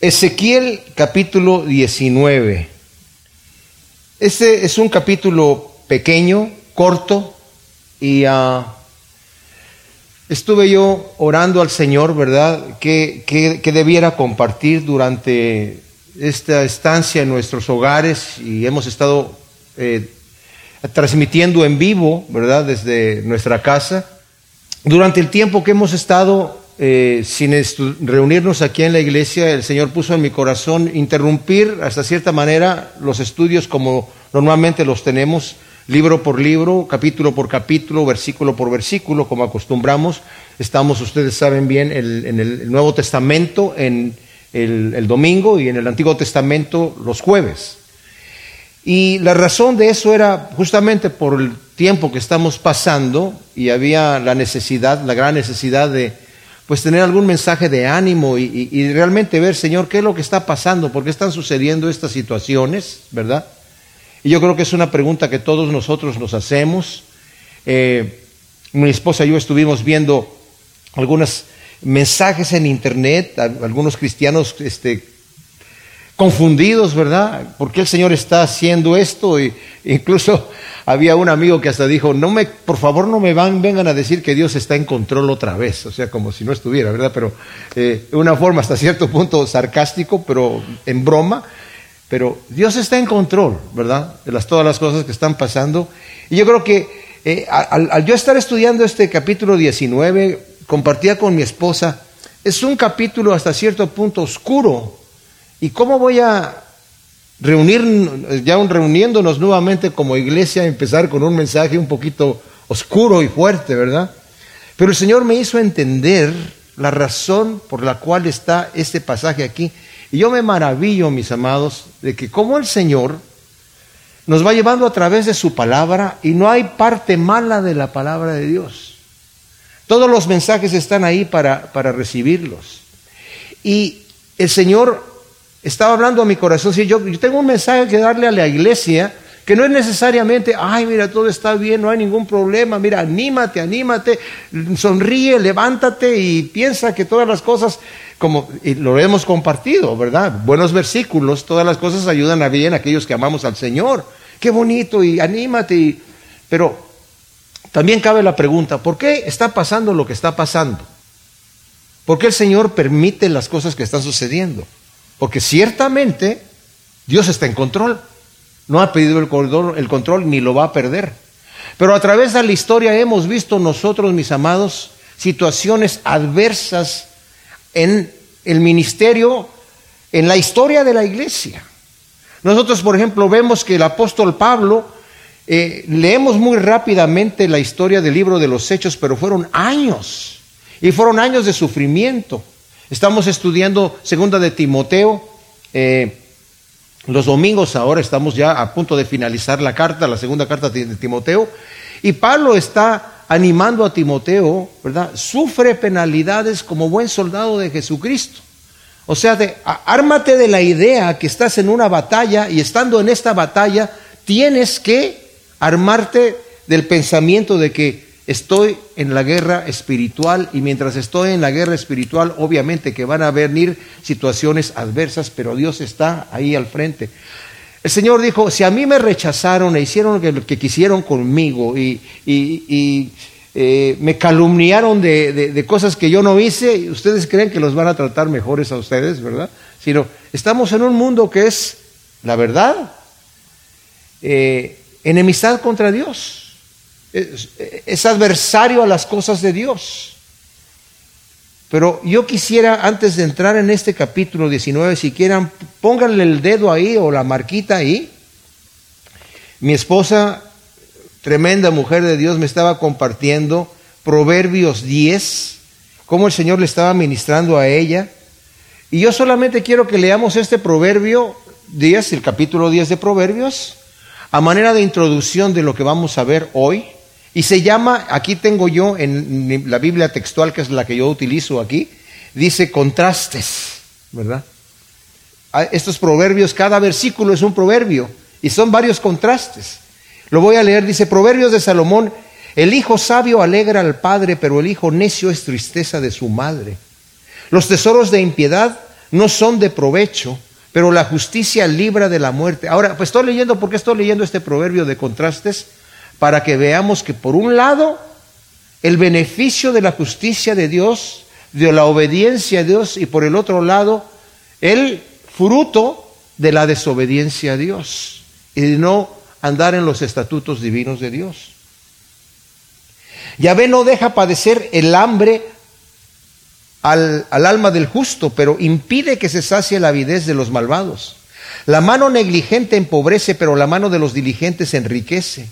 Ezequiel capítulo 19. Este es un capítulo pequeño, corto, y ah, estuve yo orando al Señor, ¿verdad?, que, que, debiera compartir durante esta estancia en nuestros hogares y hemos estado eh, transmitiendo en vivo, ¿verdad?, desde nuestra casa. Durante el tiempo que hemos estado eh, sin reunirnos aquí en la iglesia, el Señor puso en mi corazón interrumpir hasta cierta manera los estudios como normalmente los tenemos, libro por libro, capítulo por capítulo, versículo por versículo, como acostumbramos. Estamos, ustedes saben bien, en el Nuevo Testamento en el domingo y en el Antiguo Testamento los jueves. Y la razón de eso era justamente por el tiempo que estamos pasando y había la necesidad, la gran necesidad de pues tener algún mensaje de ánimo y, realmente ver, Señor, qué es lo que está pasando, por qué están sucediendo estas situaciones, ¿verdad? Y yo creo que es una pregunta que todos nosotros nos hacemos. Eh, mi esposa y yo estuvimos viendo algunos mensajes en internet, algunos cristianos este, confundidos, ¿verdad? ¿Por qué el Señor está haciendo esto? Y incluso había un amigo que hasta dijo, no me, por favor no me van, vengan a decir que Dios está en control otra vez, o sea, como si no estuviera, ¿verdad? Pero eh, una forma hasta cierto punto sarcástico, pero en broma, pero Dios está en control, ¿verdad? De las, todas las cosas que están pasando. Y yo creo que eh, al, al yo estar estudiando este capítulo 19, compartía con mi esposa, es un capítulo hasta cierto punto oscuro, ¿Y cómo voy a reunir, ya reuniéndonos nuevamente como iglesia, empezar con un mensaje un poquito oscuro y fuerte, ¿verdad? Pero el Señor me hizo entender la razón por la cual está este pasaje aquí. Y yo me maravillo, mis amados, de que como el Señor nos va llevando a través de su palabra y no hay parte mala de la palabra de Dios. Todos los mensajes están ahí para, para recibirlos. Y el Señor estaba hablando a mi corazón, si yo, yo tengo un mensaje que darle a la iglesia, que no es necesariamente, ay, mira, todo está bien, no hay ningún problema, mira, anímate, anímate, sonríe, levántate y piensa que todas las cosas, como y lo hemos compartido, ¿verdad? Buenos versículos, todas las cosas ayudan a bien a aquellos que amamos al Señor. Qué bonito y anímate. pero también cabe la pregunta, ¿por qué está pasando lo que está pasando? ¿Por qué el Señor permite las cosas que están sucediendo? Porque ciertamente Dios está en control. No ha pedido el control, ni lo va a perder. Pero a través de la historia hemos visto nosotros, mis amados, situaciones adversas en el ministerio, en la historia de la iglesia. Nosotros, por ejemplo, vemos que el apóstol Pablo, eh, leemos muy rápidamente la historia del libro de los Hechos, pero fueron años, y fueron años de sufrimiento. Estamos estudiando segunda de Timoteo. Eh, los domingos ahora estamos ya a punto de finalizar la carta, la segunda carta de Timoteo. Y Pablo está animando a Timoteo, ¿verdad? Sufre penalidades como buen soldado de Jesucristo. O sea, de, ármate de la idea que estás en una batalla y estando en esta batalla tienes que armarte del pensamiento de que estoy en la guerra espiritual y mientras estoy en la guerra espiritual, obviamente que van a venir situaciones adversas, pero Dios está ahí al frente. El Señor dijo, si a mí me rechazaron e hicieron lo que quisieron conmigo y, eh, me calumniaron de, cosas que yo no hice, ustedes creen que los van a tratar mejores a ustedes, ¿verdad? Sino, estamos en un mundo que es, la verdad, eh, enemistad contra Dios es, adversario a las cosas de Dios. Pero yo quisiera, antes de entrar en este capítulo 19, si quieran, pónganle el dedo ahí o la marquita ahí. Mi esposa, tremenda mujer de Dios, me estaba compartiendo Proverbios 10, cómo el Señor le estaba ministrando a ella. Y yo solamente quiero que leamos este Proverbio 10, el capítulo 10 de Proverbios, a manera de introducción de lo que vamos a ver hoy. Y se llama, aquí tengo yo en la Biblia textual, que es la que yo utilizo aquí, dice contrastes, ¿verdad? Ah, estos proverbios, cada versículo es un proverbio y son varios contrastes. Lo voy a leer, dice Proverbios de Salomón, el hijo sabio alegra al padre, pero el hijo necio es tristeza de su madre. Los tesoros de impiedad no son de provecho, pero la justicia libra de la muerte. Ahora, pues estoy leyendo, ¿por qué estoy leyendo este proverbio de contrastes? Para que veamos que por un lado, el beneficio de la justicia de Dios, de la obediencia a Dios, y por el otro lado, el fruto de la desobediencia a Dios y de no andar en los estatutos divinos de Dios. Yahvé no deja padecer el hambre al, alma del justo, pero impide que se sacie la avidez de los malvados. La mano negligente empobrece, pero la mano de los diligentes enriquece.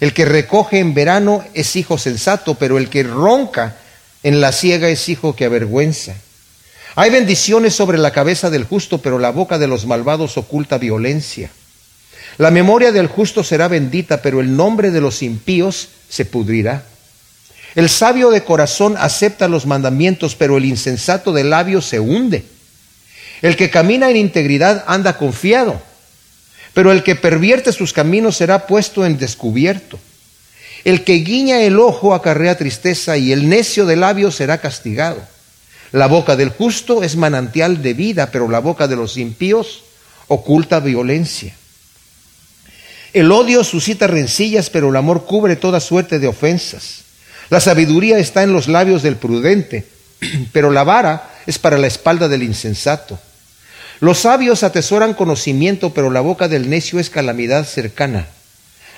El que recoge en verano es hijo sensato, pero el que ronca en la siega es hijo que avergüenza. Hay bendiciones sobre la cabeza del justo, pero la boca de los malvados oculta violencia. La memoria del justo será bendita, pero el nombre de los impíos se pudrirá. El sabio de corazón acepta los mandamientos, pero el insensato de labios se hunde. El que camina en integridad anda confiado, pero el que pervierte sus caminos será puesto en descubierto. El que guiña el ojo acarrea tristeza y el necio de labios será castigado. La boca del justo es manantial de vida, pero la boca de los impíos oculta violencia. El odio suscita rencillas, pero el amor cubre toda suerte de ofensas. La sabiduría está en los labios del prudente, pero la vara es para la espalda del insensato. Los sabios atesoran conocimiento, pero la boca del necio es calamidad cercana.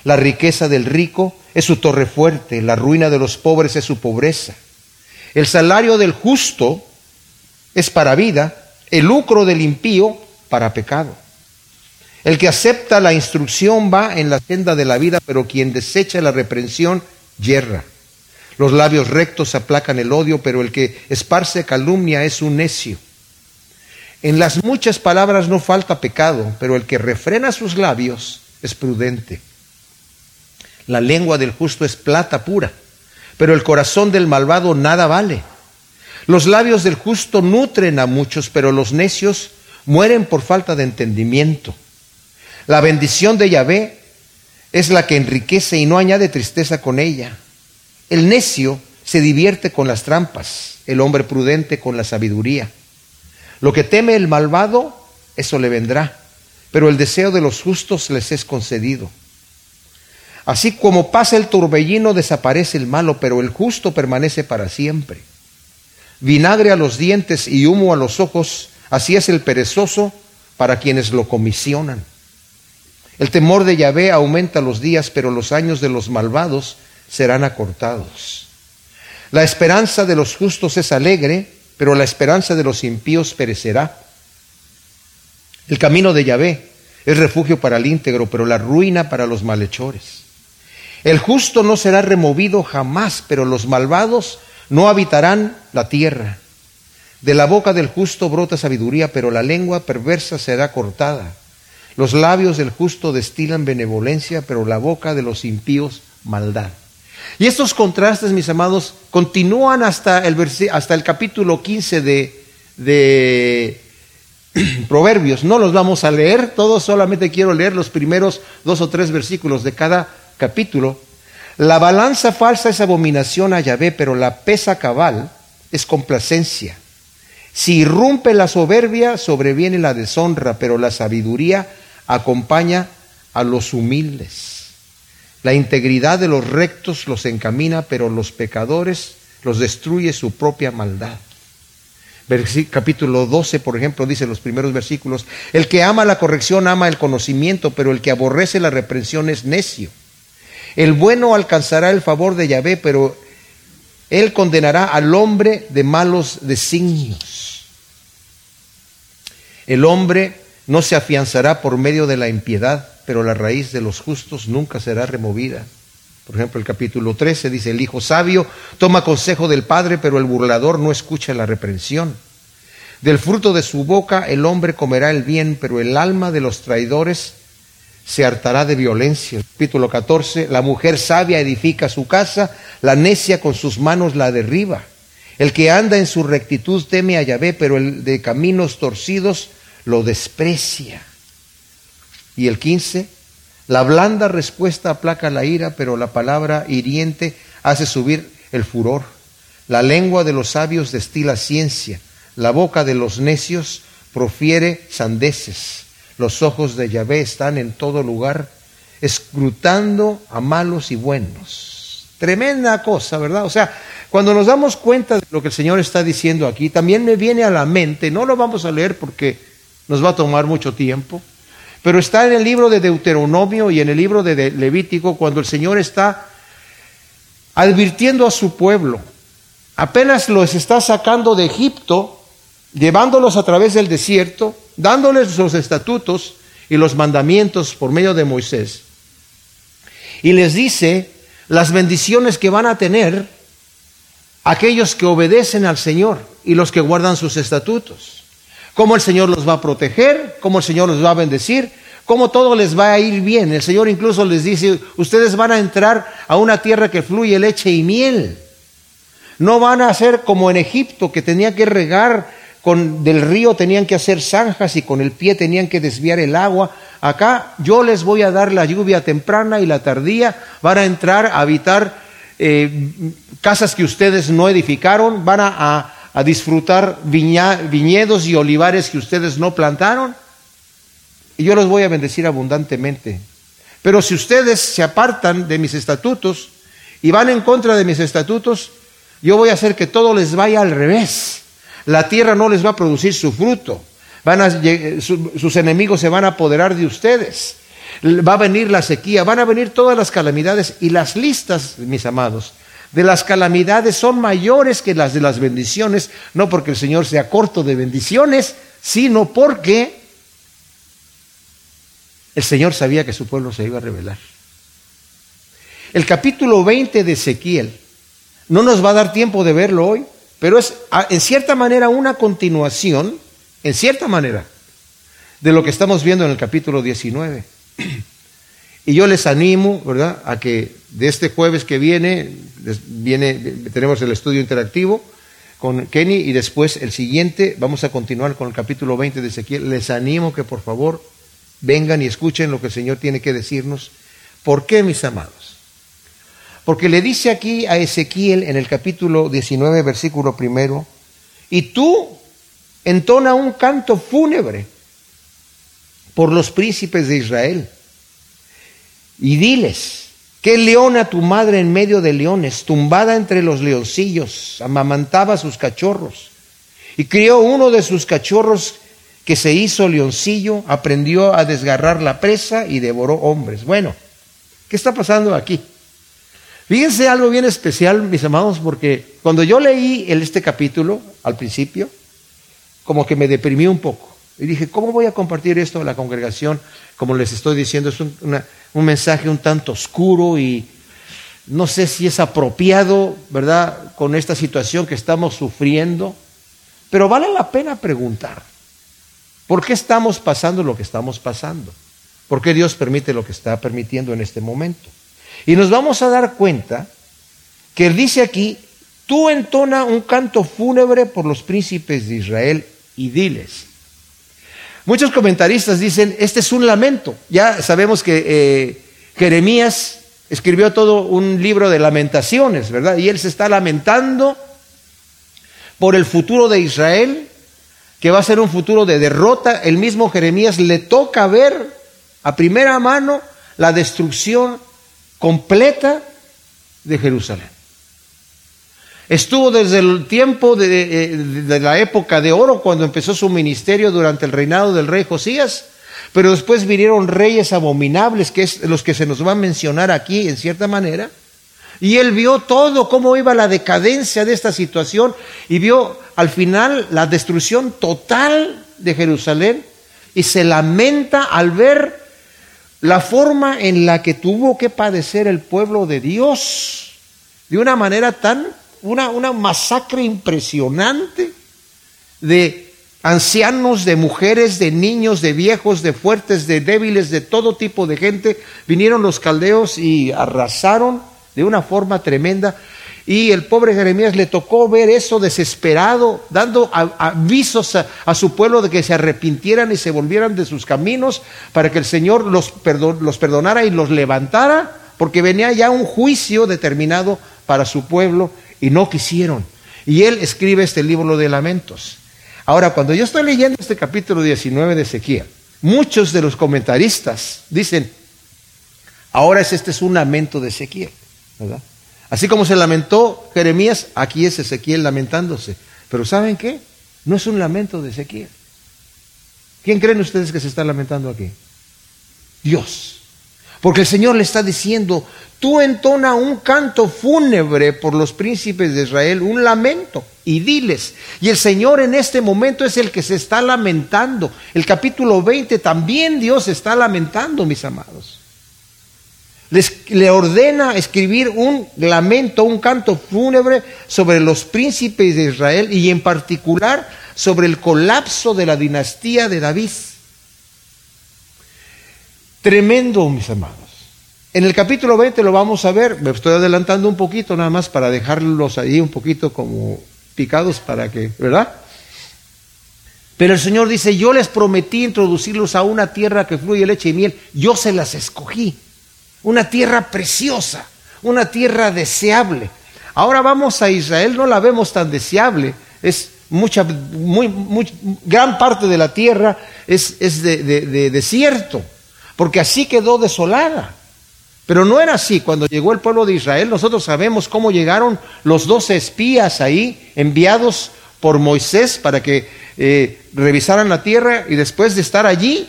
La riqueza del rico es su torre fuerte, la ruina de los pobres es su pobreza. El salario del justo es para vida, el lucro del impío para pecado. El que acepta la instrucción va en la senda de la vida, pero quien desecha la reprensión yerra. Los labios rectos aplacan el odio, pero el que esparce calumnia es un necio. En las muchas palabras no falta pecado, pero el que refrena sus labios es prudente. La lengua del justo es plata pura, pero el corazón del malvado nada vale. Los labios del justo nutren a muchos, pero los necios mueren por falta de entendimiento. La bendición de Yahvé es la que enriquece y no añade tristeza con ella. El necio se divierte con las trampas, el hombre prudente con la sabiduría. Lo que teme el malvado, eso le vendrá, pero el deseo de los justos les es concedido. Así como pasa el torbellino, desaparece el malo, pero el justo permanece para siempre. Vinagre a los dientes y humo a los ojos, así es el perezoso para quienes lo comisionan. El temor de Yahvé aumenta los días, pero los años de los malvados serán acortados. La esperanza de los justos es alegre, pero la esperanza de los impíos perecerá. El camino de Yahvé es refugio para el íntegro, pero la ruina para los malhechores. El justo no será removido jamás, pero los malvados no habitarán la tierra. De la boca del justo brota sabiduría, pero la lengua perversa será cortada. Los labios del justo destilan benevolencia, pero la boca de los impíos maldad. Y estos contrastes, mis amados, continúan hasta el, hasta el capítulo 15 de, de Proverbios. No los vamos a leer todos, solamente quiero leer los primeros dos o tres versículos de cada capítulo. La balanza falsa es abominación a Yahvé, pero la pesa cabal es complacencia. Si irrumpe la soberbia, sobreviene la deshonra, pero la sabiduría acompaña a los humildes. La integridad de los rectos los encamina, pero los pecadores los destruye su propia maldad. capítulo 12, por ejemplo, dice los primeros versículos, el que ama la corrección ama el conocimiento, pero el que aborrece la reprensión es necio. El bueno alcanzará el favor de Yahvé, pero él condenará al hombre de malos designios. El hombre no se afianzará por medio de la impiedad, pero la raíz de los justos nunca será removida. Por ejemplo, el capítulo 13 dice, el hijo sabio toma consejo del padre, pero el burlador no escucha la reprensión. Del fruto de su boca el hombre comerá el bien, pero el alma de los traidores se hartará de violencia. Capítulo 14, la mujer sabia edifica su casa, la necia con sus manos la derriba. El que anda en su rectitud teme a Yahvé, pero el de caminos torcidos lo desprecia. Y el 15, la blanda respuesta aplaca la ira, pero la palabra hiriente hace subir el furor. La lengua de los sabios destila ciencia, la boca de los necios profiere sandeces. Los ojos de Yahvé están en todo lugar, escrutando a malos y buenos. Tremenda cosa, ¿verdad? O sea, cuando nos damos cuenta de lo que el Señor está diciendo aquí, también me viene a la mente, no lo vamos a leer porque nos va a tomar mucho tiempo, pero está en el libro de Deuteronomio y en el libro de Levítico cuando el Señor está advirtiendo a su pueblo. Apenas los está sacando de Egipto, llevándolos a través del desierto, dándoles los estatutos y los mandamientos por medio de Moisés. Y les dice las bendiciones que van a tener aquellos que obedecen al Señor y los que guardan sus estatutos cómo el Señor los va a proteger, cómo el Señor los va a bendecir, cómo todo les va a ir bien. El Señor incluso les dice, ustedes van a entrar a una tierra que fluye leche y miel. No van a ser como en Egipto, que tenía que regar con del río, tenían que hacer zanjas y con el pie tenían que desviar el agua. Acá yo les voy a dar la lluvia temprana y la tardía, van a entrar a habitar eh, casas que ustedes no edificaron, van a disfrutar viñedos y olivares que ustedes no plantaron. Y yo los voy a bendecir abundantemente. Pero si ustedes se apartan de mis estatutos y van en contra de mis estatutos, yo voy a hacer que todo les vaya al revés. La tierra no les va a producir su fruto. Van a, sus enemigos se van a apoderar de ustedes. Va a venir la sequía, van a venir todas las calamidades y las listas, mis amados, de las calamidades son mayores que las de las bendiciones, no porque el Señor sea corto de bendiciones, sino porque el Señor sabía que su pueblo se iba a rebelar. El capítulo 20 de Ezequiel, no nos va a dar tiempo de verlo hoy, pero es en cierta manera una continuación, en cierta manera, de lo que estamos viendo en el capítulo 19. Y yo les animo, ¿verdad?, a que de este jueves que viene, tenemos el estudio interactivo con Kenny y después el siguiente vamos a continuar con el capítulo 20 de Ezequiel. Les animo que por favor vengan y escuchen lo que el Señor tiene que decirnos. ¿Por qué, mis amados? Porque le dice aquí a Ezequiel en el capítulo 19, versículo primero, y tú entona un canto fúnebre por los príncipes de Israel y diles, que leona tu madre en medio de leones, tumbada entre los leoncillos, amamantaba a sus cachorros. Y crió uno de sus cachorros que se hizo leoncillo, aprendió a desgarrar la presa y devoró hombres. Bueno, ¿qué está pasando aquí? Fíjense algo bien especial, mis amados, porque cuando yo leí este capítulo al principio, como que me deprimí un poco. Y dije, ¿cómo voy a compartir esto a la congregación? Como les estoy diciendo, es un mensaje un tanto oscuro y no sé si es apropiado, ¿verdad?, con esta situación que estamos sufriendo, pero vale la pena preguntar, ¿por qué estamos pasando lo que estamos pasando? ¿Por qué Dios permite lo que está permitiendo en este momento? Y nos vamos a dar cuenta que Él dice aquí, tú entona un canto fúnebre por los príncipes de Israel y diles, Muchos comentaristas dicen, este es un lamento. Ya sabemos que eh, Jeremías escribió todo un libro de lamentaciones, ¿verdad? Y él se está lamentando por el futuro de Israel, que va a ser un futuro de derrota. El mismo Jeremías le toca ver a primera mano la destrucción completa de Jerusalén. Estuvo desde el tiempo eh, de, la época de oro, cuando empezó su ministerio durante el reinado del rey Josías, pero después vinieron reyes abominables, que es los que se nos va a mencionar aquí en cierta manera, y él vio todo, cómo iba la decadencia de esta situación, y vio al final la destrucción total de Jerusalén, y se lamenta al ver la forma en la que tuvo que padecer el pueblo de Dios, de una manera tan una, masacre impresionante de ancianos, de mujeres, de niños, de viejos, de fuertes, de débiles, de todo tipo de gente. Vinieron los caldeos y arrasaron de una forma tremenda. Y el pobre Jeremías le tocó ver eso desesperado, dando avisos a, su pueblo de que se arrepintieran y se volvieran de sus caminos para que el Señor los, los perdonara y los levantara, porque venía ya un juicio determinado para su pueblo y no quisieron. Y él escribe este libro de lamentos. Ahora, cuando yo estoy leyendo este capítulo 19 de Ezequiel, muchos de los comentaristas dicen, ahora es, este es un lamento de Ezequiel. Así como se lamentó Jeremías, aquí es Ezequiel lamentándose. Pero ¿saben qué? No es un lamento de Ezequiel. ¿Quién creen ustedes que se está lamentando aquí? Dios. Porque el Señor le está diciendo, tú entona un canto fúnebre por los príncipes de Israel, un lamento, y diles. Y el Señor en este momento es el que se está lamentando. El capítulo 20 también Dios está lamentando, mis amados. Les, le ordena escribir un lamento, un canto fúnebre sobre los príncipes de Israel y en particular sobre el colapso de la dinastía de David. Tremendo, mis amados. En el capítulo 20 lo vamos a ver, me estoy adelantando un poquito nada más para dejarlos ahí un poquito como picados para que, ¿verdad? Pero el Señor dice, yo les prometí introducirlos a una tierra que fluye leche y miel, yo se las escogí, una tierra preciosa, una tierra deseable. Ahora vamos a Israel, no la vemos tan deseable, es mucha, muy, gran parte de la tierra es, es de desierto porque así quedó desolada. Pero no era así. Cuando llegó el pueblo de Israel, nosotros sabemos cómo llegaron los doce espías ahí, enviados por Moisés para que eh, revisaran la tierra y después de estar allí,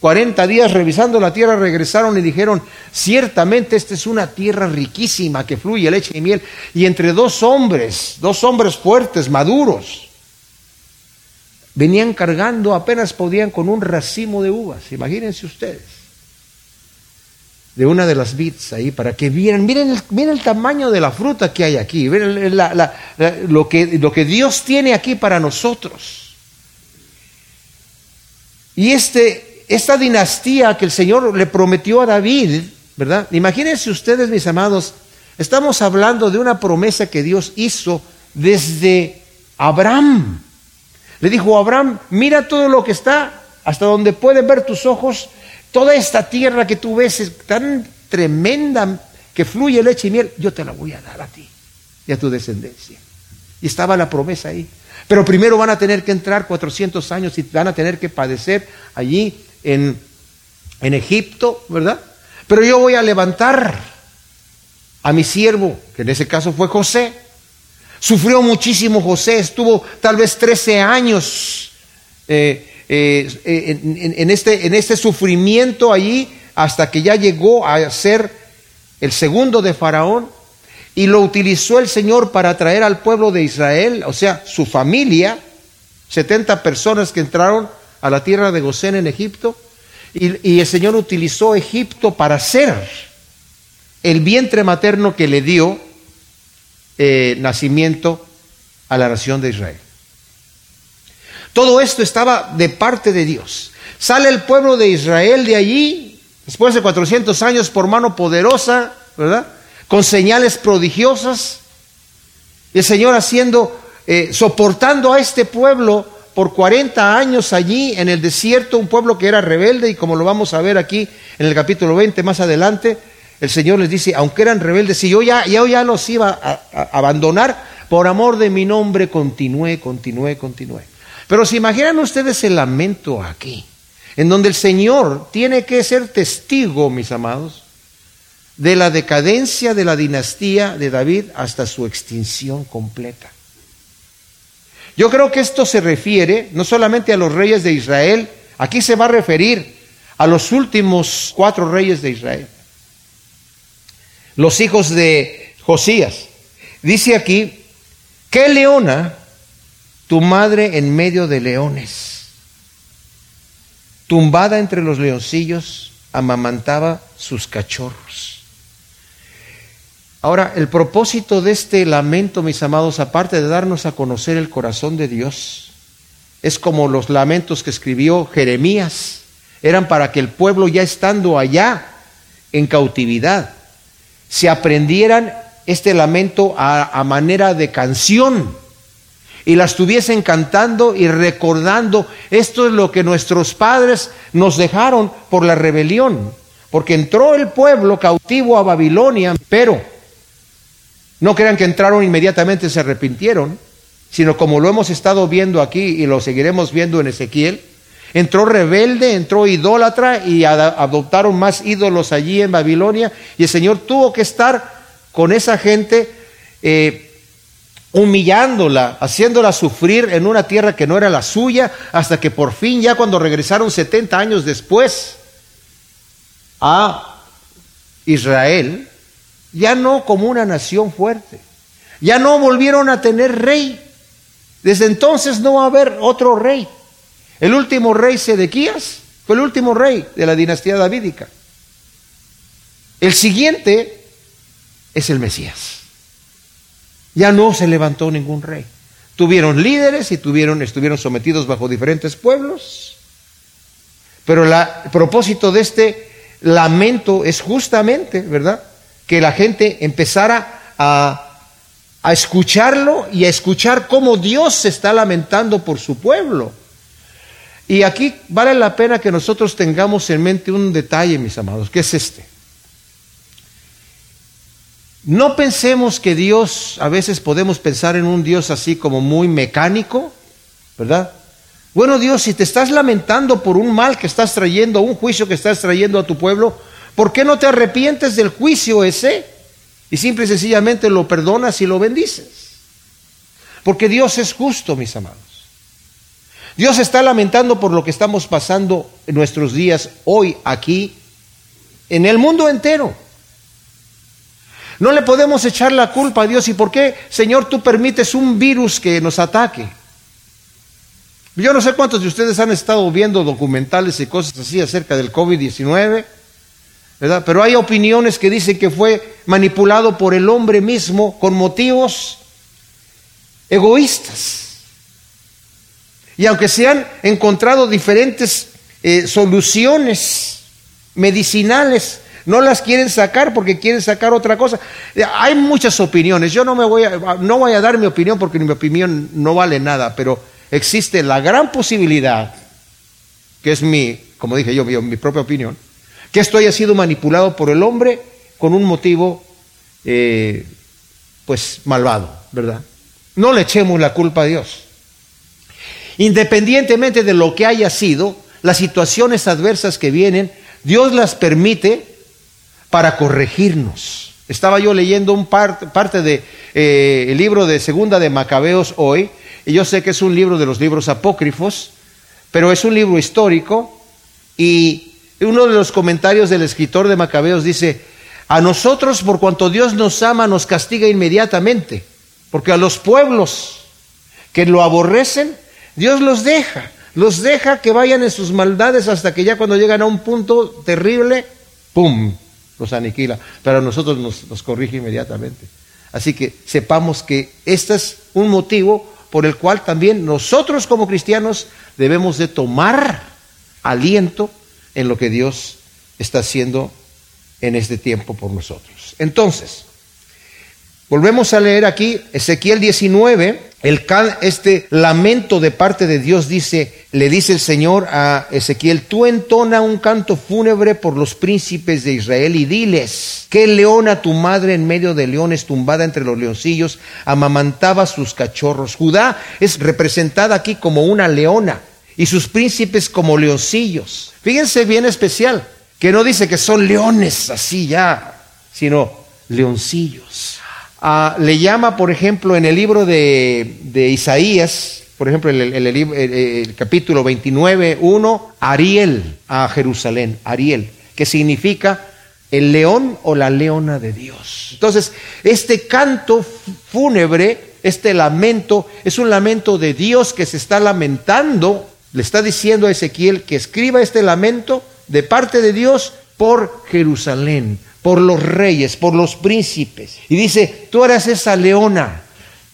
40 días revisando la tierra, regresaron y dijeron, ciertamente esta es una tierra riquísima que fluye leche y miel. Y entre dos hombres, dos hombres fuertes, maduros, venían cargando, apenas podían con un racimo de uvas, imagínense ustedes, de una de las vids ahí, para que vieran, miren el, miren el tamaño de la fruta que hay aquí, miren lo, que, lo que Dios tiene aquí para nosotros. Y este, esta dinastía que el Señor le prometió a David, ¿verdad? Imagínense ustedes, mis amados, estamos hablando de una promesa que Dios hizo desde Abraham. Le dijo a Abraham, mira todo lo que está, hasta donde pueden ver tus ojos, toda esta tierra que tú ves es tan tremenda que fluye leche y miel, yo te la voy a dar a ti y a tu descendencia. Y estaba la promesa ahí. Pero primero van a tener que entrar 400 años y van a tener que padecer allí en, en Egipto, ¿verdad? Pero yo voy a levantar a mi siervo, que en ese caso fue José, Sufrió muchísimo José, estuvo tal vez 13 años eh, eh, en, este, en este sufrimiento allí hasta que ya llegó a ser el segundo de Faraón y lo utilizó el Señor para traer al pueblo de Israel, o sea, su familia, 70 personas que entraron a la tierra de Gosén en Egipto, y, y el Señor utilizó Egipto para ser el vientre materno que le dio eh, nacimiento a la nación de Israel. Todo esto estaba de parte de Dios. Sale el pueblo de Israel de allí, después de 400 años, por mano poderosa, ¿verdad? Con señales prodigiosas. El Señor haciendo, eh, soportando a este pueblo por 40 años allí en el desierto, un pueblo que era rebelde y como lo vamos a ver aquí en el capítulo 20 más adelante, el Señor les dice, aunque eran rebeldes, y yo ya, yo ya los iba a, abandonar, por amor de mi nombre continué, continué, continué. Pero si imaginan ustedes el lamento aquí, en donde el Señor tiene que ser testigo, mis amados, de la decadencia de la dinastía de David hasta su extinción completa. Yo creo que esto se refiere no solamente a los reyes de Israel, aquí se va a referir a los últimos cuatro reyes de Israel los hijos de Josías. Dice aquí, ¿qué leona tu madre en medio de leones? Tumbada entre los leoncillos, amamantaba sus cachorros. Ahora, el propósito de este lamento, mis amados, aparte de darnos a conocer el corazón de Dios, es como los lamentos que escribió Jeremías, eran para que el pueblo ya estando allá en cautividad, se aprendieran este lamento a, manera de canción y la estuviesen cantando y recordando, esto es lo que nuestros padres nos dejaron por la rebelión, porque entró el pueblo cautivo a Babilonia, pero no crean que entraron inmediatamente, se arrepintieron, sino como lo hemos estado viendo aquí y lo seguiremos viendo en Ezequiel, entró rebelde, entró idólatra y adoptaron más ídolos allí en Babilonia y el Señor tuvo que estar con esa gente eh, humillándola, haciéndola sufrir en una tierra que no era la suya, hasta que por fin ya cuando regresaron 70 años después a Israel, ya no como una nación fuerte, ya no volvieron a tener rey. Desde entonces no va a haber otro rey. El último rey Sedequías fue el último rey de la dinastía davídica. El siguiente es el Mesías. Ya no se levantó ningún rey. Tuvieron líderes y tuvieron, estuvieron sometidos bajo diferentes pueblos. Pero el propósito de este lamento es justamente, ¿verdad? Que la gente empezara a, a escucharlo y a escuchar cómo Dios se está lamentando por su pueblo. Y aquí vale la pena que nosotros tengamos en mente un detalle, mis amados, que es este. No pensemos que Dios, a veces podemos pensar en un Dios así como muy mecánico, ¿verdad? Bueno Dios, si te estás lamentando por un mal que estás trayendo, un juicio que estás trayendo a tu pueblo, ¿por qué no te arrepientes del juicio ese? Y simple y sencillamente lo perdonas y lo bendices. Porque Dios es justo, mis amados. Dios está lamentando por lo que estamos pasando en nuestros días hoy aquí, en el mundo entero. No le podemos echar la culpa a Dios. ¿Y por qué, Señor, tú permites un virus que nos ataque? Yo no sé cuántos de ustedes han estado viendo documentales y cosas así acerca del COVID-19, ¿verdad? Pero hay opiniones que dicen que fue manipulado por el hombre mismo con motivos egoístas. Y aunque se han encontrado diferentes eh, soluciones medicinales, no las quieren sacar porque quieren sacar otra cosa. Eh, hay muchas opiniones. Yo no me voy a, no voy a dar mi opinión porque mi opinión no vale nada, pero existe la gran posibilidad, que es mi, como dije yo, mi, propia opinión, que esto haya sido manipulado por el hombre con un motivo, eh, pues, malvado, ¿verdad? No le echemos la culpa a Dios. Independientemente de lo que haya sido, las situaciones adversas que vienen, Dios las permite para corregirnos. Estaba yo leyendo un parte del de, eh, libro de Segunda de Macabeos hoy, y yo sé que es un libro de los libros apócrifos, pero es un libro histórico, y uno de los comentarios del escritor de Macabeos dice, a nosotros por cuanto Dios nos ama nos castiga inmediatamente, porque a los pueblos que lo aborrecen, Dios los deja, los deja que vayan en sus maldades hasta que ya cuando llegan a un punto terrible, ¡pum!, los aniquila. Pero a nosotros nos, corrige inmediatamente. Así que sepamos que este es un motivo por el cual también nosotros como cristianos debemos de tomar aliento en lo que Dios está haciendo en este tiempo por nosotros. Entonces, volvemos a leer aquí Ezequiel 19, el este lamento de parte de Dios dice, le dice el Señor a Ezequiel, tú entona un canto fúnebre por los príncipes de Israel y diles, que leona tu madre en medio de leones tumbada entre los leoncillos, amamantaba sus cachorros. Judá es representada aquí como una leona y sus príncipes como leoncillos. Fíjense bien especial, que no dice que son leones así ya, sino leoncillos. Ah, le llama, por ejemplo, en el libro de, Isaías, por ejemplo, el, el, capítulo 29, 1, Ariel a Jerusalén, Ariel, que significa el león o la leona de Dios. Entonces, este canto fúnebre, este lamento, es un lamento de Dios que se está lamentando, le está diciendo a Ezequiel que escriba este lamento de parte de Dios por Jerusalén, por los reyes, por los príncipes. Y dice, tú eras esa leona.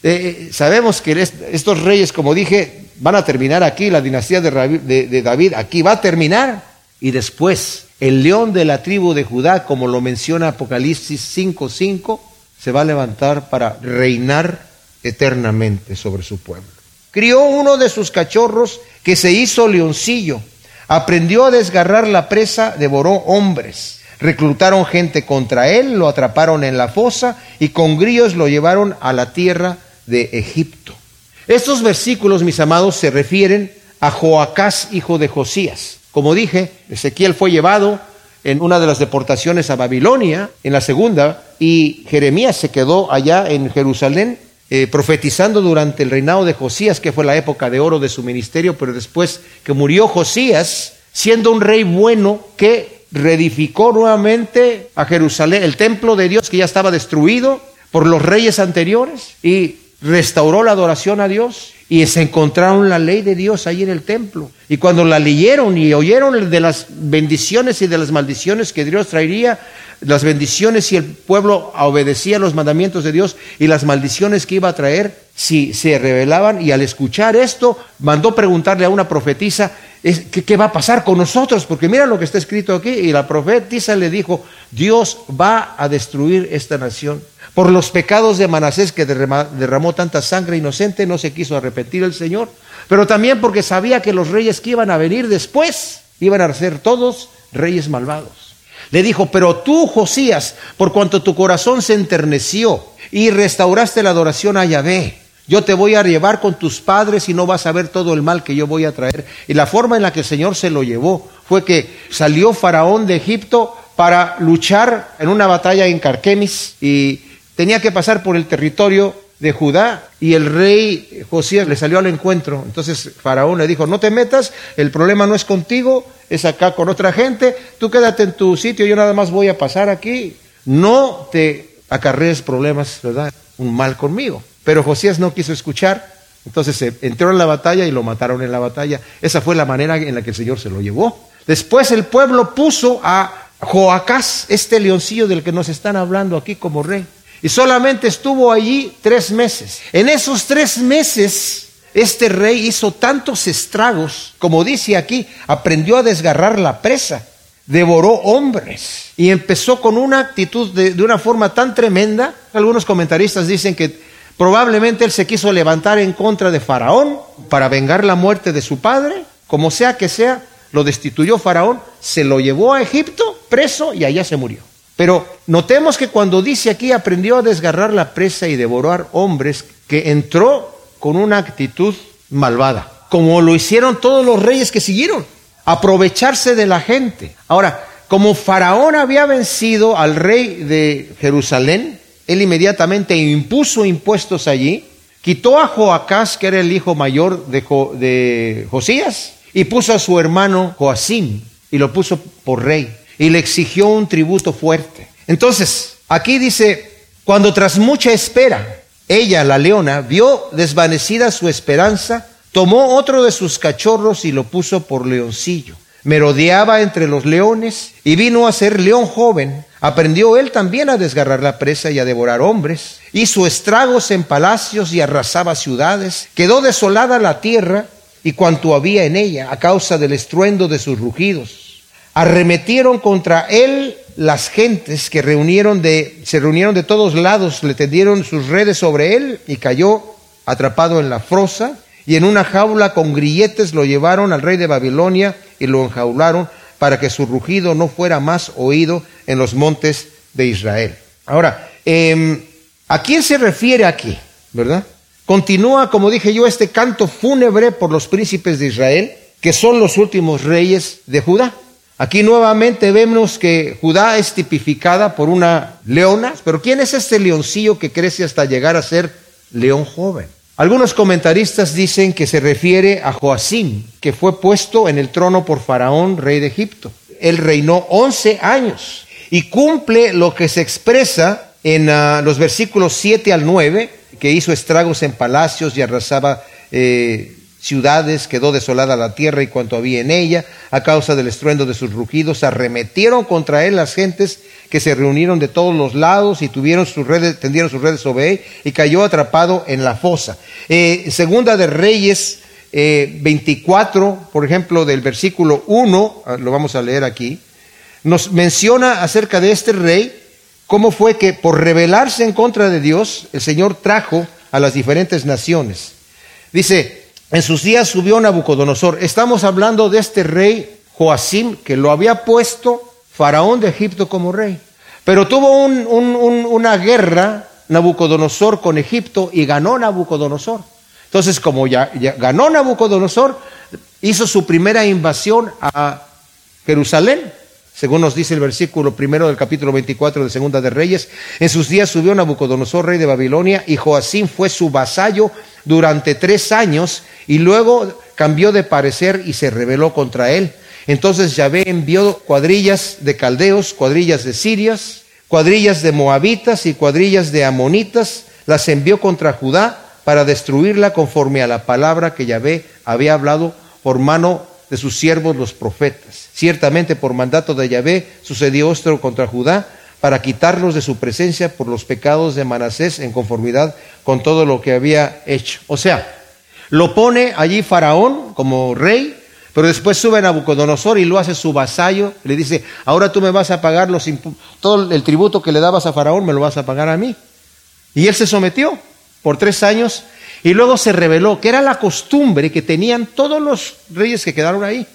Eh, eh, sabemos que estos reyes, como dije, van a terminar aquí, la dinastía de, David aquí va a terminar. Y después, el león de la tribu de Judá, como lo menciona Apocalipsis 5.5, se va a levantar para reinar eternamente sobre su pueblo. Crió uno de sus cachorros que se hizo leoncillo, aprendió a desgarrar la presa, devoró hombres. Reclutaron gente contra él, lo atraparon en la fosa y con grillos lo llevaron a la tierra de Egipto. Estos versículos, mis amados, se refieren a Joacás, hijo de Josías. Como dije, Ezequiel fue llevado en una de las deportaciones a Babilonia, en la segunda, y Jeremías se quedó allá en Jerusalén eh, profetizando durante el reinado de Josías, que fue la época de oro de su ministerio, pero después que murió Josías, siendo un rey bueno que reedificó nuevamente a Jerusalén, el templo de Dios que ya estaba destruido por los reyes anteriores, y restauró la adoración a Dios y se encontraron la ley de Dios ahí en el templo. Y cuando la leyeron y oyeron de las bendiciones y de las maldiciones que Dios traería, las bendiciones si el pueblo obedecía los mandamientos de Dios y las maldiciones que iba a traer si se revelaban. Y al escuchar esto, mandó preguntarle a una profetisa, ¿qué, qué va a pasar con nosotros? Porque mira lo que está escrito aquí. Y la profetisa le dijo, Dios va a destruir esta nación. Por los pecados de Manasés que derramó tanta sangre inocente, no se quiso arrepentir el Señor. Pero también porque sabía que los reyes que iban a venir después iban a ser todos reyes malvados. Le dijo, pero tú, Josías, por cuanto tu corazón se enterneció y restauraste la adoración a Yahvé, yo te voy a llevar con tus padres y no vas a ver todo el mal que yo voy a traer. Y la forma en la que el Señor se lo llevó fue que salió Faraón de Egipto para luchar en una batalla en Carquemis y tenía que pasar por el territorio de Judá y el rey Josías le salió al encuentro. Entonces Faraón le dijo, no te metas, el problema no es contigo, es acá con otra gente, tú quédate en tu sitio, yo nada más voy a pasar aquí, no te acarrees problemas, ¿verdad? Un mal conmigo. Pero Josías no quiso escuchar, entonces se entró en la batalla y lo mataron en la batalla. Esa fue la manera en la que el Señor se lo llevó. Después el pueblo puso a Joacás, este leoncillo del que nos están hablando aquí como rey. Y solamente estuvo allí tres meses. En esos tres meses, este rey hizo tantos estragos, como dice aquí, aprendió a desgarrar la presa, devoró hombres y empezó con una actitud de, una forma tan tremenda. Algunos comentaristas dicen que probablemente él se quiso levantar en contra de Faraón para vengar la muerte de su padre, como sea que sea, lo destituyó Faraón, se lo llevó a Egipto preso y allá se murió. Pero notemos que cuando dice aquí aprendió a desgarrar la presa y devorar hombres, que entró con una actitud malvada, como lo hicieron todos los reyes que siguieron, aprovecharse de la gente. Ahora, como Faraón había vencido al rey de Jerusalén, él inmediatamente impuso impuestos allí, quitó a Joacás, que era el hijo mayor de, Josías, y puso a su hermano Joacim y lo puso por rey y le exigió un tributo fuerte. Entonces, aquí dice, cuando tras mucha espera, ella, la leona, vio desvanecida su esperanza, tomó otro de sus cachorros y lo puso por leoncillo. Merodeaba entre los leones y vino a ser león joven. Aprendió él también a desgarrar la presa y a devorar hombres. Hizo estragos en palacios y arrasaba ciudades. Quedó desolada la tierra y cuanto había en ella a causa del estruendo de sus rugidos arremetieron contra él las gentes que reunieron de, se reunieron de todos lados, le tendieron sus redes sobre él y cayó atrapado en la frosa y en una jaula con grilletes lo llevaron al rey de Babilonia y lo enjaularon para que su rugido no fuera más oído en los montes de Israel. Ahora, em, ¿a quién se refiere aquí? ¿Verdad? Continúa, como dije yo, este canto fúnebre por los príncipes de Israel, que son los últimos reyes de Judá. Aquí nuevamente vemos que Judá es tipificada por una leona, pero ¿quién es este leoncillo que crece hasta llegar a ser león joven? Algunos comentaristas dicen que se refiere a Joacim, que fue puesto en el trono por Faraón, rey de Egipto. Él reinó 11 años y cumple lo que se expresa en ah, los versículos 7 al 9, que hizo estragos en palacios y arrasaba eh, ciudades, quedó desolada la tierra y cuanto había en ella, a causa del estruendo de sus rugidos, arremetieron contra él las gentes que se reunieron de todos los lados y tuvieron sus redes, tendieron sus redes sobre él y cayó atrapado en la fosa. Eh, segunda de Reyes 24, eh, por ejemplo, del versículo 1, ah, lo vamos a leer aquí, nos menciona acerca de este rey, cómo fue que por rebelarse en contra de Dios, el Señor trajo a las diferentes naciones. Dice, en sus días subió Nabucodonosor. Estamos hablando de este rey Joacim que lo había puesto Faraón de Egipto como rey. Pero tuvo una guerra Nabucodonosor con Egipto y ganó Nabucodonosor. Entonces, como ya, ganó Nabucodonosor, hizo su primera invasión a Jerusalén, según nos dice el versículo primero del capítulo 24 de Segunda de Reyes. En sus días subió Nabucodonosor, rey de Babilonia, y Joacín fue su vasallo durante tres años, y luego cambió de parecer y se rebeló contra él. Entonces Yahvé envió cuadrillas de caldeos, cuadrillas de sirias, cuadrillas de moabitas y cuadrillas de amonitas, las envió contra Judá para destruirla conforme a la palabra que Yahvé había hablado por mano de sus siervos los profetas. Ciertamente por mandato de Yahvé sucedió esto contra Judá para quitarlos de su presencia por los pecados de Manasés en conformidad con todo lo que había hecho. O sea, lo pone allí Faraón como rey, pero después sube a Nabucodonosor y lo hace su vasallo. Le dice, ahora tú me vas a pagar los todo el tributo que le dabas a Faraón, me lo vas a pagar a mí. Y él se sometió por tres años y luego se reveló que era la costumbre que tenían todos los reyes que quedaron ahí.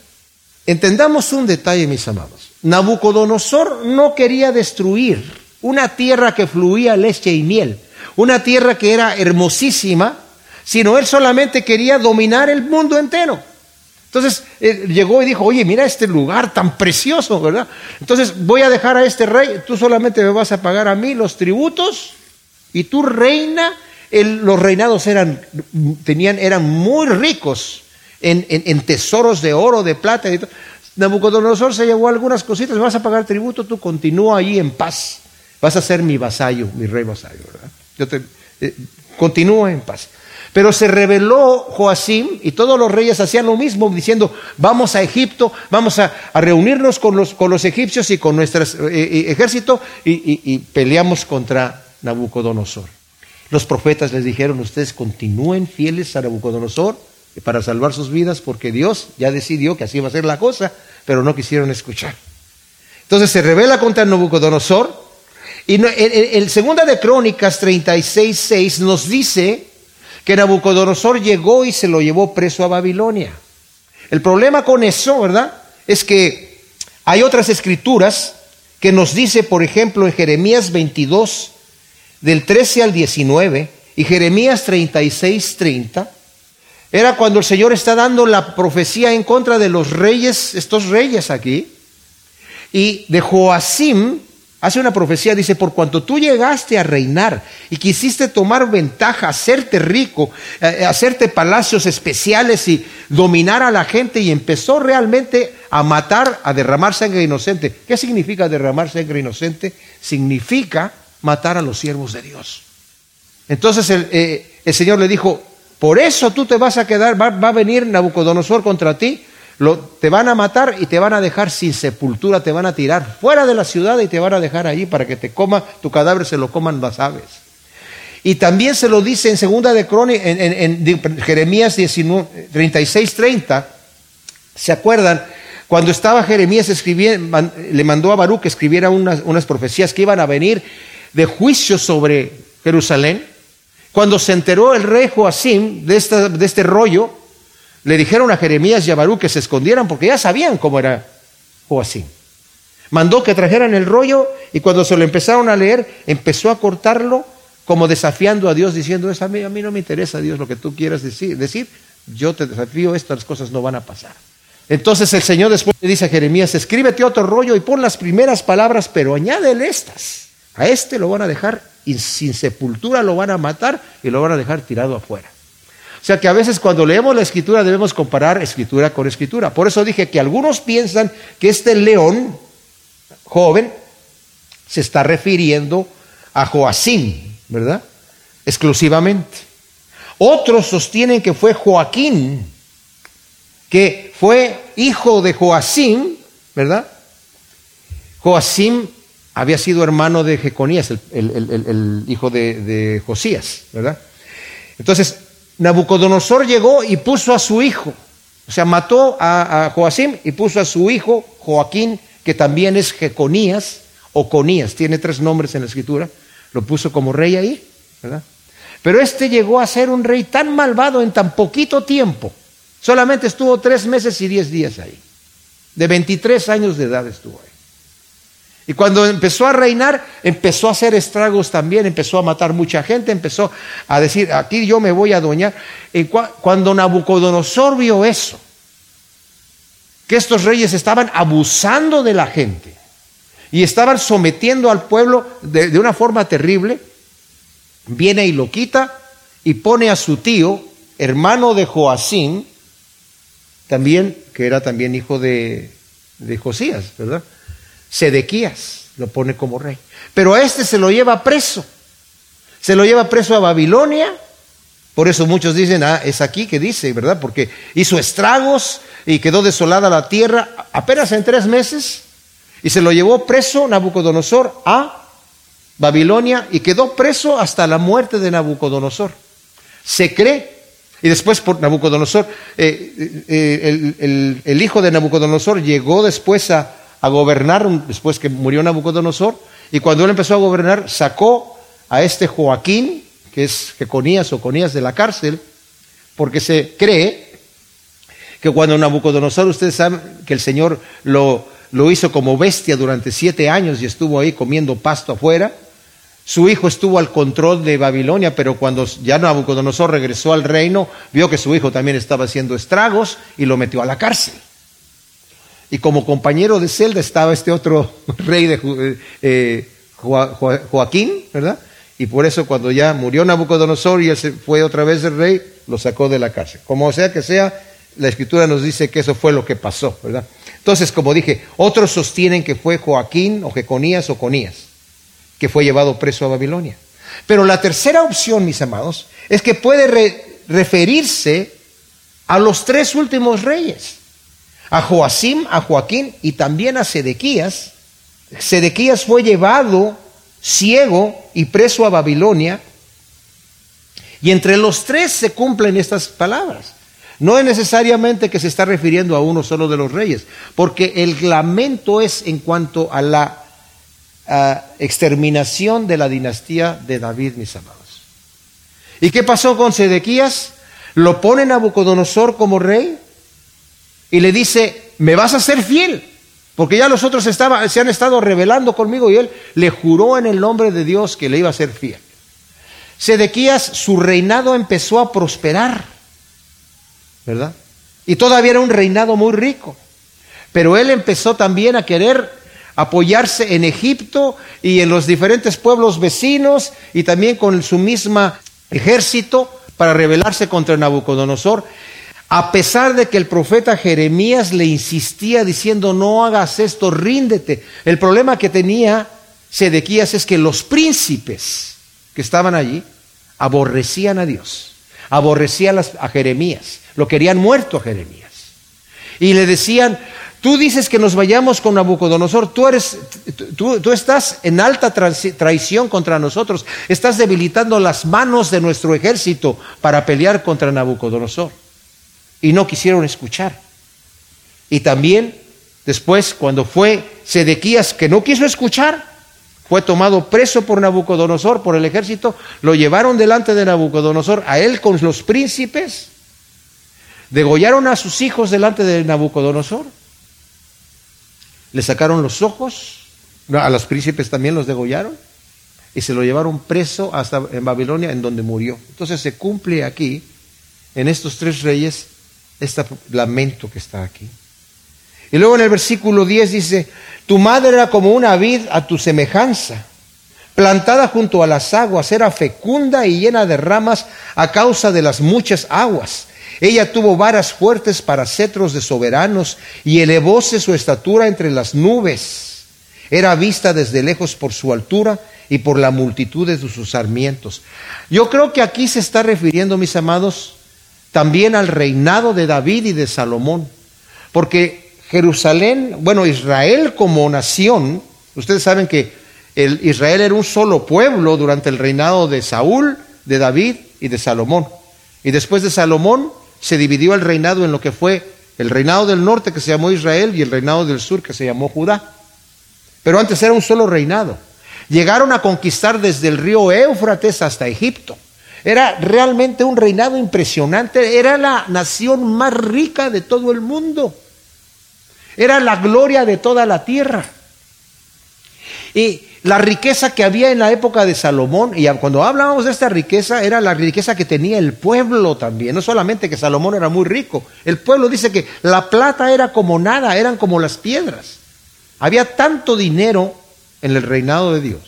Entendamos un detalle, mis amados. Nabucodonosor no quería destruir una tierra que fluía leche y miel, una tierra que era hermosísima, sino él solamente quería dominar el mundo entero. Entonces llegó y dijo, oye, mira este lugar tan precioso, ¿verdad? Entonces voy a dejar a este rey, tú solamente me vas a pagar a mí los tributos y tú reina los reinados eran, tenían, eran muy ricos en, tesoros de oro, de plata. Y Nabucodonosor se llevó algunas cositas, vas a pagar tributo, tú continúa ahí en paz. Vas a ser mi vasallo, mi rey vasallo, ¿verdad? Yo te, eh, continúa en paz. Pero se rebeló Joacim y todos los reyes hacían lo mismo, diciendo, vamos a Egipto, vamos a, reunirnos con los, con los, egipcios y con nuestro eh, eh, ejército y peleamos contra Nabucodonosor. Los profetas les dijeron, ustedes continúen fieles a Nabucodonosor para salvar sus vidas porque Dios ya decidió que así va a ser la cosa, pero no quisieron escuchar. Entonces se revela contra Nabucodonosor y el, el Segunda de Crónicas 36.6 nos dice que Nabucodonosor llegó y se lo llevó preso a Babilonia. El problema con eso, ¿verdad? Es que hay otras escrituras que nos dice, por ejemplo, en Jeremías 22, del 13 al 19 y Jeremías 36, 30, era cuando el Señor está dando la profecía en contra de los reyes, estos reyes aquí, y de Joacim hace una profecía, dice, por cuanto tú llegaste a reinar y quisiste tomar ventaja, hacerte rico, eh, hacerte palacios especiales y dominar a la gente y empezó realmente a matar, a derramar sangre inocente. ¿Qué significa derramar sangre inocente? Significa matar a los siervos de Dios. Entonces eh, el, Señor le dijo, por eso tú te vas a quedar, va, a venir Nabucodonosor contra ti, lo, te van a matar y te van a dejar sin sepultura, te van a tirar fuera de la ciudad y te van a dejar allí para que te coma, tu cadáver se lo coman las aves. Y también se lo dice en segunda de Crónicas, en, Jeremías 36, 30, ¿se acuerdan? Cuando estaba Jeremías escribiendo, le mandó a Baruch que escribiera unas, unas profecías que iban a venir de juicio sobre Jerusalén, cuando se enteró el rey Joacim de, de este rollo, le dijeron a Jeremías y a Barú que se escondieran porque ya sabían cómo era Joacim. Mandó que trajeran el rollo y cuando se lo empezaron a leer, empezó a cortarlo como desafiando a Dios, diciendo, a mí, a mí no me interesa Dios lo que tú quieras decir, decir, yo te desafío, estas cosas no van a pasar. Entonces el Señor después le dice a Jeremías, escríbete otro rollo y pon las primeras palabras, pero añádele estas. A este lo van a dejar y sin sepultura lo van a matar y lo van a dejar tirado afuera. O sea que a veces cuando leemos la escritura debemos comparar escritura con escritura. Por eso dije que algunos piensan que este león joven se está refiriendo a Joacín, ¿verdad? Exclusivamente. Otros sostienen que fue Joaquín, que fue hijo de Joacín, ¿verdad? Joacín había sido hermano de Jeconías, el, hijo de, Josías, ¿verdad? Entonces, Nabucodonosor llegó y puso a su hijo, o sea, mató a, a Joacim y puso a su hijo Joaquín, que también es Jeconías o Conías, tiene tres nombres en la escritura, lo puso como rey ahí, ¿verdad? Pero este llegó a ser un rey tan malvado en tan poquito tiempo, solamente estuvo tres meses y diez días ahí, de 23 años de edad estuvo ahí. Y cuando empezó a reinar, empezó a hacer estragos también, empezó a matar mucha gente, empezó a decir, aquí yo me voy a adueñar. Y cuando Nabucodonosor vio eso, que estos reyes estaban abusando de la gente y estaban sometiendo al pueblo de, una forma terrible, viene y lo quita y pone a su tío, hermano de Joacín, también, que era también hijo de, de Josías, ¿verdad? Sedequías lo pone como rey. Pero a este se lo lleva preso. Se lo lleva preso a Babilonia. Por eso muchos dicen, ah, es aquí que dice, ¿verdad? Porque hizo estragos y quedó desolada la tierra apenas en tres meses. Y se lo llevó preso Nabucodonosor a Babilonia y quedó preso hasta la muerte de Nabucodonosor. Se cree. Y después por Nabucodonosor, eh, eh, el hijo de Nabucodonosor llegó después a, a gobernar después que murió Nabucodonosor, y cuando él empezó a gobernar, sacó a este Joaquín, que es Jeconías o Conías de la cárcel, porque se cree que cuando Nabucodonosor, ustedes saben que el Señor lo, lo hizo como bestia durante siete años y estuvo ahí comiendo pasto afuera, su hijo estuvo al control de Babilonia, pero cuando ya Nabucodonosor regresó al reino, vio que su hijo también estaba haciendo estragos y lo metió a la cárcel. Y como compañero de celda estaba este otro rey de eh, eh, Joaquín, ¿verdad? Y por eso cuando ya murió Nabucodonosor y él fue otra vez el rey, lo sacó de la cárcel. Como sea que sea, la escritura nos dice que eso fue lo que pasó, ¿verdad? Entonces, como dije, otros sostienen que fue Joaquín o Jeconías o Conías, que fue llevado preso a Babilonia. Pero la tercera opción, mis amados, es que puede referirse a los tres últimos reyes a Joacim, a Joaquín y también a Sedequías. Sedequías fue llevado ciego y preso a Babilonia. Y entre los tres se cumplen estas palabras. No es necesariamente que se está refiriendo a uno solo de los reyes, porque el lamento es en cuanto a la exterminación de la dinastía de David, mis amados. ¿Y qué pasó con Sedequías? Lo pone Nabucodonosor como rey y le dice, me vas a ser fiel, porque ya los otros se han estado rebelando conmigo y él le juró en el nombre de Dios que le iba a ser fiel. Sedequías, su reinado empezó a prosperar, ¿verdad? Y todavía era un reinado muy rico, pero él empezó también a querer apoyarse en Egipto y en los diferentes pueblos vecinos y también con su misma ejército para rebelarse contra Nabucodonosor a pesar de que el profeta Jeremías le insistía diciendo, no hagas esto, ríndete. El problema que tenía Sedequías es que los príncipes que estaban allí aborrecían a Dios, aborrecían a Jeremías, lo querían muerto a Jeremías. Y le decían, tú dices que nos vayamos con Nabucodonosor, tú, eres, tú, tú estás en alta traición contra nosotros, estás debilitando las manos de nuestro ejército para pelear contra Nabucodonosor y no quisieron escuchar. Y también después, cuando fue Sedequías que no quiso escuchar, fue tomado preso por Nabucodonosor, por el ejército, lo llevaron delante de Nabucodonosor, a él con los príncipes, degollaron a sus hijos delante de Nabucodonosor, le sacaron los ojos, a los príncipes también los degollaron, y se lo llevaron preso hasta en Babilonia, en donde murió. Entonces se cumple aquí, en estos tres reyes, este lamento que está aquí. Y luego en el versículo 10 dice, tu madre era como una vid a tu semejanza, plantada junto a las aguas, era fecunda y llena de ramas a causa de las muchas aguas. Ella tuvo varas fuertes para cetros de soberanos y elevóse su estatura entre las nubes. Era vista desde lejos por su altura y por la multitud de sus sarmientos. Yo creo que aquí se está refiriendo, mis amados, también al reinado de David y de Salomón. Porque Jerusalén, bueno, Israel como nación, ustedes saben que el Israel era un solo pueblo durante el reinado de Saúl, de David y de Salomón. Y después de Salomón se dividió el reinado en lo que fue el reinado del norte que se llamó Israel y el reinado del sur que se llamó Judá. Pero antes era un solo reinado. Llegaron a conquistar desde el río Éufrates hasta Egipto. Era realmente un reinado impresionante, era la nación más rica de todo el mundo, era la gloria de toda la tierra. Y la riqueza que había en la época de Salomón, y cuando hablábamos de esta riqueza, era la riqueza que tenía el pueblo también, no solamente que Salomón era muy rico, el pueblo dice que la plata era como nada, eran como las piedras. Había tanto dinero en el reinado de Dios,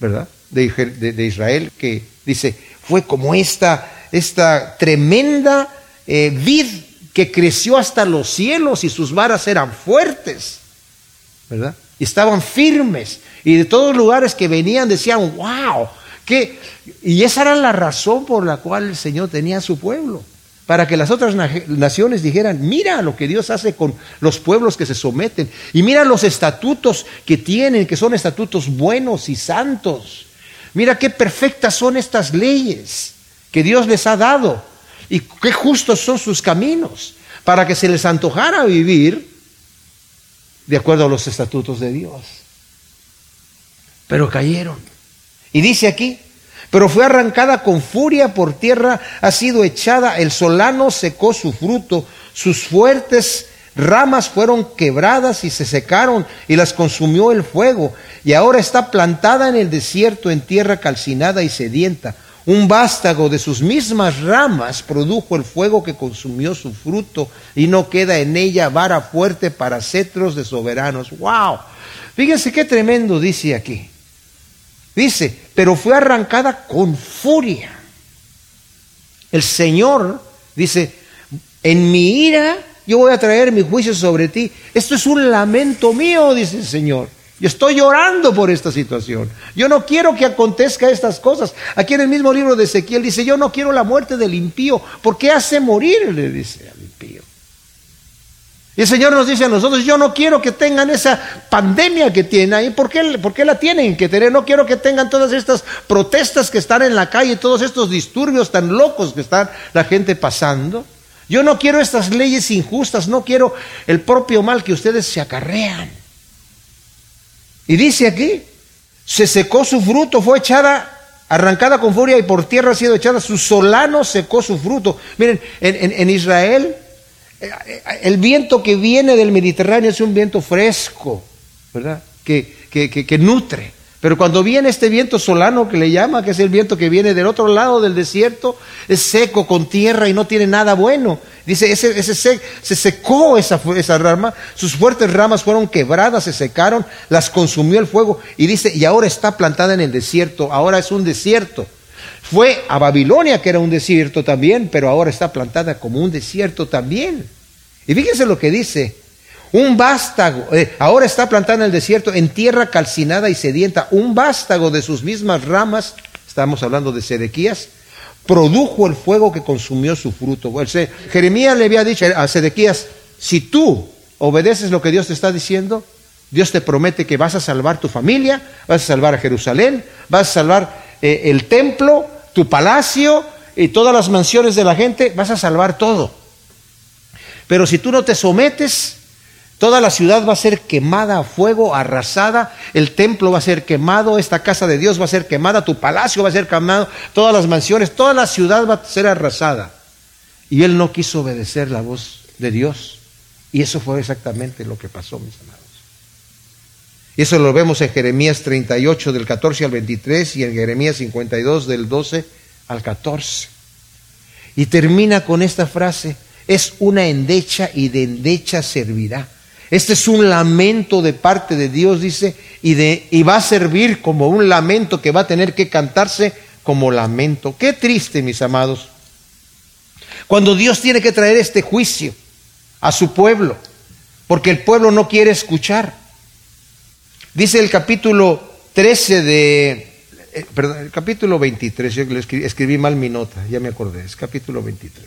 ¿verdad? De, Israel, que dice, fue como esta, esta tremenda eh, vid que creció hasta los cielos y sus varas eran fuertes, ¿verdad? Y estaban firmes. Y de todos lugares que venían decían, wow, que y esa era la razón por la cual el Señor tenía a su pueblo, para que las otras naciones dijeran, mira lo que Dios hace con los pueblos que se someten, y mira los estatutos que tienen, que son estatutos buenos y santos. Mira qué perfectas son estas leyes que Dios les ha dado y qué justos son sus caminos, para que se les antojara vivir de acuerdo a los estatutos de Dios pero cayeron. Y dice aquí, pero fue arrancada con furia por tierra, ha sido echada, el solano secó su fruto, sus fuertes ramas fueron quebradas y se secaron y las consumió el fuego, y ahora está plantada en el desierto en tierra calcinada y sedienta. Un vástago de sus mismas ramas produjo el fuego que consumió su fruto y no queda en ella vara fuerte para cetros de soberanos. ¡Wow! Fíjense qué tremendo dice aquí. Dice, pero fue arrancada con furia. El Señor dice, en mi ira yo voy a traer mi juicio sobre ti. Esto es un lamento mío, dice el Señor. Yo estoy llorando por esta situación. Yo no quiero que acontezca estas cosas. Aquí en el mismo libro de Ezequiel dice, yo no quiero la muerte del impío. ¿Por qué hace morir? Le dice al impío. Y el Señor nos dice a nosotros, yo no quiero que tengan esa pandemia que tienen ahí. ¿Por qué, ¿Por qué, la tienen que tener? No quiero que tengan todas estas protestas que están en la calle, todos estos disturbios tan locos que están la gente pasando. Yo no quiero estas leyes injustas, no quiero el propio mal que ustedes se acarrean. Y dice aquí, se secó su fruto, fue echada arrancada con furia y por tierra ha sido echada, su solano secó su fruto. Miren, en, Israel el viento que viene del Mediterráneo es un viento fresco, ¿verdad? Que, que, nutre. Pero cuando viene este viento solano que le llama, que es el viento que viene del otro lado del desierto, es seco, con tierra y no tiene nada bueno. Dice, ese, ese se, secó esa, esa rama, sus fuertes ramas fueron quebradas, se secaron, las consumió el fuego. Y dice, y ahora está plantada en el desierto, ahora es un desierto. Fue a Babilonia, que era un desierto también, pero ahora está plantada como un desierto también. Y fíjense lo que dice. Un vástago, eh, ahora está plantada en el desierto, en tierra calcinada y sedienta, un vástago de sus mismas ramas, estamos hablando de Sedequías, produjo el fuego que consumió su fruto. Jeremías le había dicho a Sedequías, si tú obedeces lo que Dios te está diciendo, Dios te promete que vas a salvar tu familia, vas a salvar a Jerusalén, vas a salvar eh, el templo, tu palacio y todas las mansiones de la gente, vas a salvar todo. Pero si tú no te sometes, toda la ciudad va a ser quemada a fuego, arrasada, el templo va a ser quemado, esta casa de Dios va a ser quemada, tu palacio va a ser quemado, todas las mansiones, toda la ciudad va a ser arrasada. Y él no quiso obedecer la voz de Dios. Y eso fue exactamente lo que pasó, mis amados. Y eso lo vemos en Jeremías 38 del 14 al 23 y en Jeremías 52 del 12 al 14. Y termina con esta frase, es una endecha y de endecha servirá. Este es un lamento de parte de Dios, dice, y, va a servir como un lamento que va a tener que cantarse como lamento. Qué triste, mis amados, cuando Dios tiene que traer este juicio a su pueblo, porque el pueblo no quiere escuchar. Dice el capítulo 13 de, eh, perdón, el capítulo 23, yo escribí, escribí, mal mi nota, ya me acordé, es capítulo 23,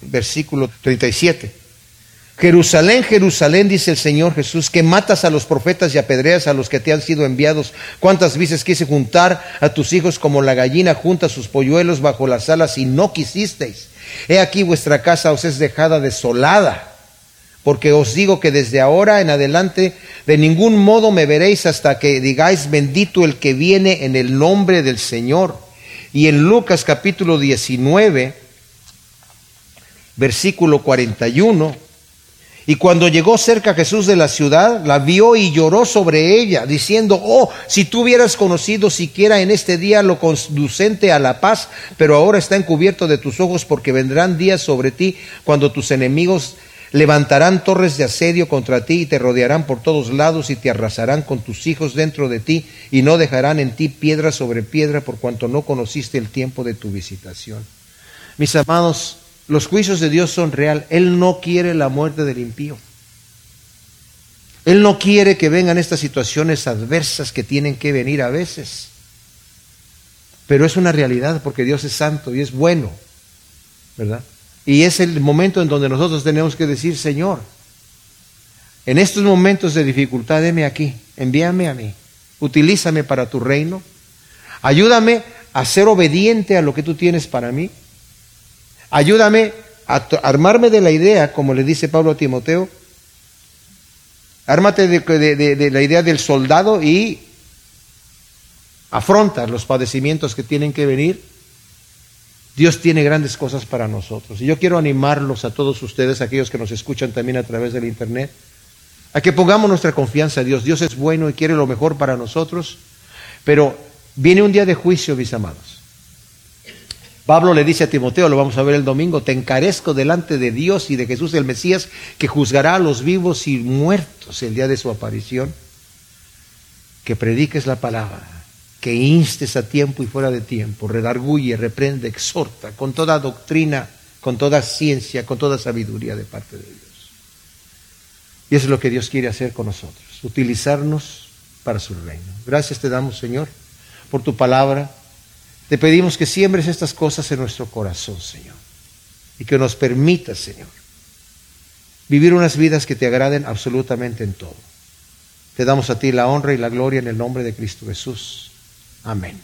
versículo 37. Jerusalén, Jerusalén, dice el Señor Jesús, que matas a los profetas y apedreas a los que te han sido enviados. ¿Cuántas veces quise juntar a tus hijos como la gallina junta sus polluelos bajo las alas y no quisisteis? He aquí vuestra casa os es dejada desolada porque os digo que desde ahora en adelante de ningún modo me veréis hasta que digáis bendito el que viene en el nombre del Señor. Y en Lucas capítulo 19, versículo 41, Y cuando llegó cerca Jesús de la ciudad, la vio y lloró sobre ella, diciendo, oh, si tú hubieras conocido siquiera en este día lo conducente a la paz, pero ahora está encubierto de tus ojos porque vendrán días sobre ti cuando tus enemigos levantarán torres de asedio contra ti y te rodearán por todos lados y te arrasarán con tus hijos dentro de ti y no dejarán en ti piedra sobre piedra por cuanto no conociste el tiempo de tu visitación. Mis amados, los juicios de Dios son real. Él no quiere la muerte del impío. Él no quiere que vengan estas situaciones adversas que tienen que venir a veces. Pero es una realidad porque Dios es santo y es bueno, ¿verdad? Y es el momento en donde nosotros tenemos que decir, Señor, en estos momentos de dificultad, deme aquí, envíame a mí, utilízame para tu reino, ayúdame a ser obediente a lo que tú tienes para mí, ayúdame a armarme de la idea, como le dice Pablo a Timoteo, ármate de, la idea del soldado y afronta los padecimientos que tienen que venir Dios tiene grandes cosas para nosotros. Y yo quiero animarlos a todos ustedes, aquellos que nos escuchan también a través del Internet, a que pongamos nuestra confianza en Dios. Dios es bueno y quiere lo mejor para nosotros, pero viene un día de juicio, mis amados. Pablo le dice a Timoteo, lo vamos a ver el domingo, te encarezco delante de Dios y de Jesús el Mesías, que juzgará a los vivos y muertos el día de su aparición, que prediques la palabra que instes a tiempo y fuera de tiempo, redarguye, reprende, exhorta, con toda doctrina, con toda ciencia, con toda sabiduría de parte de Dios. Y eso es lo que Dios quiere hacer con nosotros, utilizarnos para su reino. Gracias te damos, Señor, por tu palabra. Te pedimos que siembres estas cosas en nuestro corazón, Señor, y que nos permitas, Señor, vivir unas vidas que te agraden absolutamente en todo. Te damos a ti la honra y la gloria en el nombre de Cristo Jesús. Amén.